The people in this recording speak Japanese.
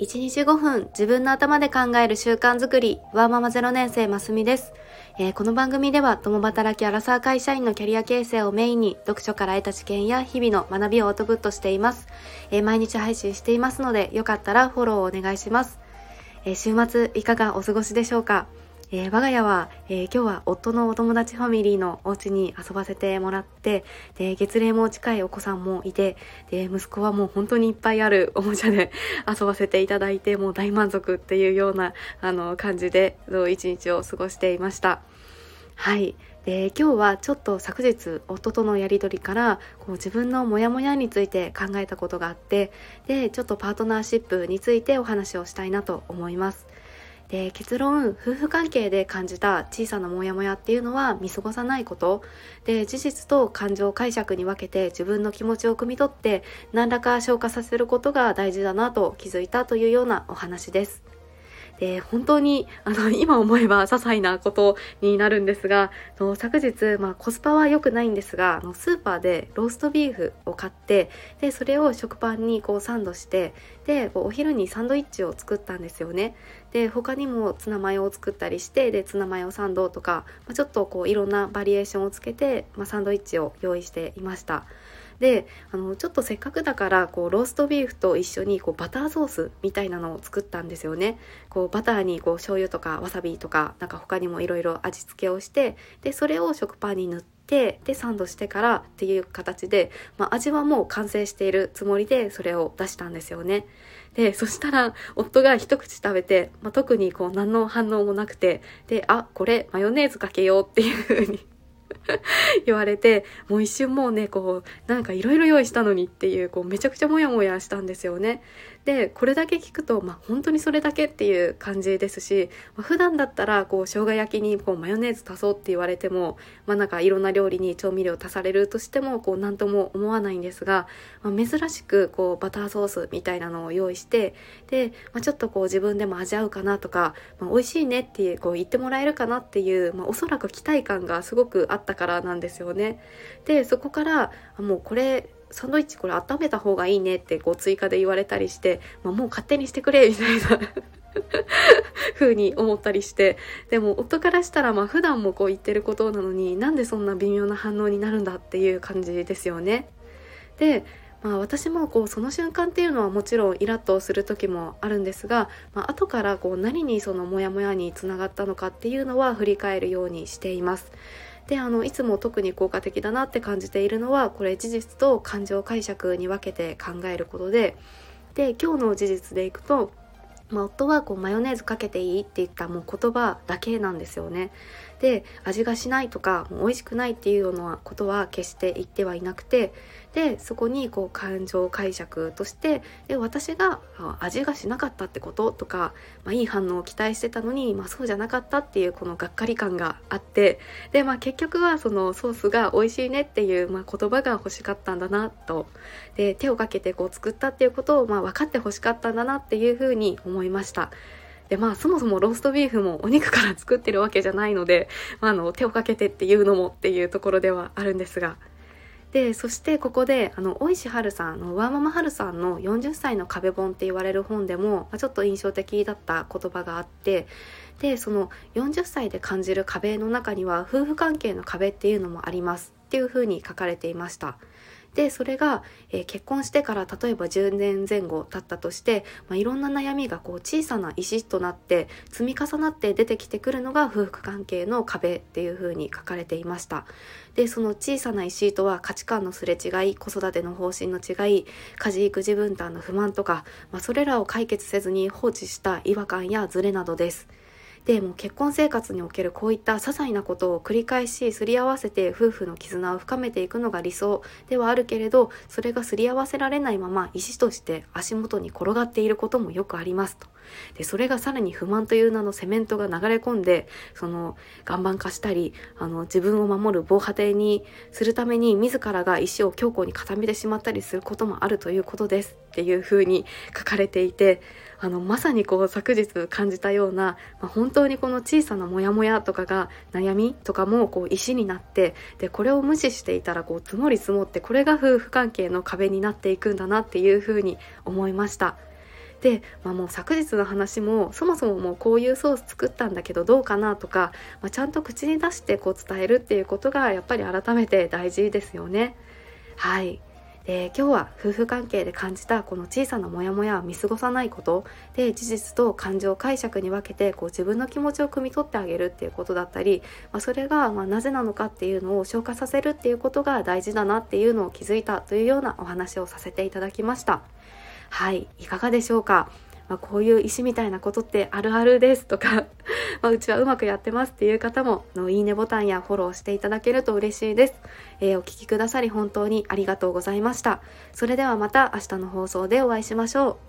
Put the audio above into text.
1日5分自分の頭で考える習慣づくり、ワーママ0年生ますみです、えー、この番組では共働きアラサー会社員のキャリア形成をメインに読書から得た知見や日々の学びをアウトプットしています。えー、毎日配信していますのでよかったらフォローをお願いします。えー、週末いかがお過ごしでしょうか？えー、我が家は、えー、今日は夫のお友達ファミリーのお家に遊ばせてもらって、で、月齢も近いお子さんもいて、で、息子はもう本当にいっぱいあるおもちゃで 遊ばせていただいて、もう大満足っていうような、あの、感じで、一日を過ごしていました。はい。で今日はちょっと昨日夫とのやり取りからこう自分のモヤモヤについて考えたことがあってでちょっとパートナーシップについてお話をしたいなと思います。で結論夫婦関係で感じた小さなモヤモヤっていうのは見過ごさないことで事実と感情解釈に分けて自分の気持ちを汲み取って何らか消化させることが大事だなと気づいたというようなお話です。で、本当に、あの、今思えば些細なことになるんですが、の昨日、まあ、コスパは良くないんですが、のスーパーでローストビーフを買って、で、それを食パンにこうサンドして、で、お昼にサンドイッチを作ったんですよね。で、他にもツナマヨを作ったりして、で、ツナマヨサンドとか、まあ、ちょっとこういろんなバリエーションをつけて、まあ、サンドイッチを用意していました。であのちょっとせっかくだからこうローストビーフと一緒にこうバターソースみたいなのを作ったんですよねこうバターにこう醤油とかわさびとかなんか他にもいろいろ味付けをしてでそれを食パンに塗ってでサンドしてからっていう形で、まあ、味はもう完成しているつもりでそれを出したんですよね。でそしたら夫が一口食べて、まあ、特にこう何の反応もなくてであこれマヨネーズかけようっていう風に 言われてもう一瞬もうねこうなんかいろいろ用意したのにっていうこうめちゃくちゃモヤモヤしたんですよね。でこれだけ聞くと、まあ、本当にそれだけっていう感じですし、まあ、普段だったらこう生姜焼きにこうマヨネーズ足そうって言われても、まあ、なんかいろんな料理に調味料足されるとしてもこう何とも思わないんですが、まあ、珍しくこうバターソースみたいなのを用意してで、まあ、ちょっとこう自分でも味合うかなとか、まあ、美味しいねってこう言ってもらえるかなっていう、まあ、おそらく期待感がすごくあったからなんですよね。でそこからもうこれサンドイッチこれ温めた方がいいねってこう追加で言われたりして、まあ、もう勝手にしてくれみたいな 風に思ったりしてでも夫からしたらまあ普段もこう言ってることなのになんでそんな微妙な反応になるんだっていう感じですよね。でまあ、私もこうその瞬間っていうのはもちろんイラッとする時もあるんですが、まあ後からこう何にそのモヤモヤにつながったのかっていうのは振り返るようにしています。であのいつも特に効果的だなって感じているのはこれ事実と感情解釈に分けて考えることでで今日の事実でいくとまあ、夫はこうマヨネーズかけていいって言ったもう言葉だけなんですよね。で味がしないとかもう美味しくないっていうようなことは決して言ってはいなくてでそこにこう感情解釈としてで私が味がしなかったってこととか、まあ、いい反応を期待してたのに、まあ、そうじゃなかったっていうこのがっかり感があってで、まあ、結局はそのソースが美味しいねっていう、まあ、言葉が欲しかったんだなとで手をかけてこう作ったっていうことを、まあ、分かって欲しかったんだなっていうふうに思思いました。でまあそもそもローストビーフもお肉から作ってるわけじゃないので、まあ、あの手をかけてっていうのもっていうところではあるんですがでそしてここであの大石春さんのワーママ春さんの40歳の壁本って言われる本でも、ま、ちょっと印象的だった言葉があってでその40歳で感じる壁の中には夫婦関係の壁っていうのもありますっていうふうに書かれていました。でそれが、えー、結婚してから例えば10年前後経ったとして、まあ、いろんな悩みがこう小さな石となって積み重なって出てきてくるのが夫婦関係の壁っていうふうに書かれていました。でその小さな石とは価値観のすれ違い子育ての方針の違い家事育児分担の不満とか、まあ、それらを解決せずに放置した違和感やズレなどです。でも結婚生活におけるこういった些細なことを繰り返しすり合わせて夫婦の絆を深めていくのが理想ではあるけれどそれがすり合わせられないまま石として足元に転がっていることもよくありますと。でそれがさらに不満という名のセメントが流れ込んでその岩盤化したりあの自分を守る防波堤にするために自らが石を強固に固めてしまったりすることもあるということですっていうふうに書かれていてあのまさにこう昨日感じたような、まあ、本当にこの小さなモヤモヤとかが悩みとかもこう石になってでこれを無視していたらこう積もり積もってこれが夫婦関係の壁になっていくんだなっていうふうに思いました。で、まあ、もう昨日の話もそもそももうこういうソース作ったんだけどどうかなとか、まあ、ちゃんと口に出してこう伝えるっていうことがやっぱり改めて大事ですよね。はいで今日は夫婦関係で感じたこの小さなモヤモヤを見過ごさないことで事実と感情解釈に分けてこう自分の気持ちを汲み取ってあげるっていうことだったり、まあ、それがまなぜなのかっていうのを消化させるっていうことが大事だなっていうのを気づいたというようなお話をさせていただきました。はいいかがでしょうか？まあ、こういう石みたいなことってあるあるですとか まうちはうまくやってますっていう方ものいいねボタンやフォローしていただけると嬉しいです、えー、お聴きくださり本当にありがとうございました。それではまた明日の放送でお会いしましょう。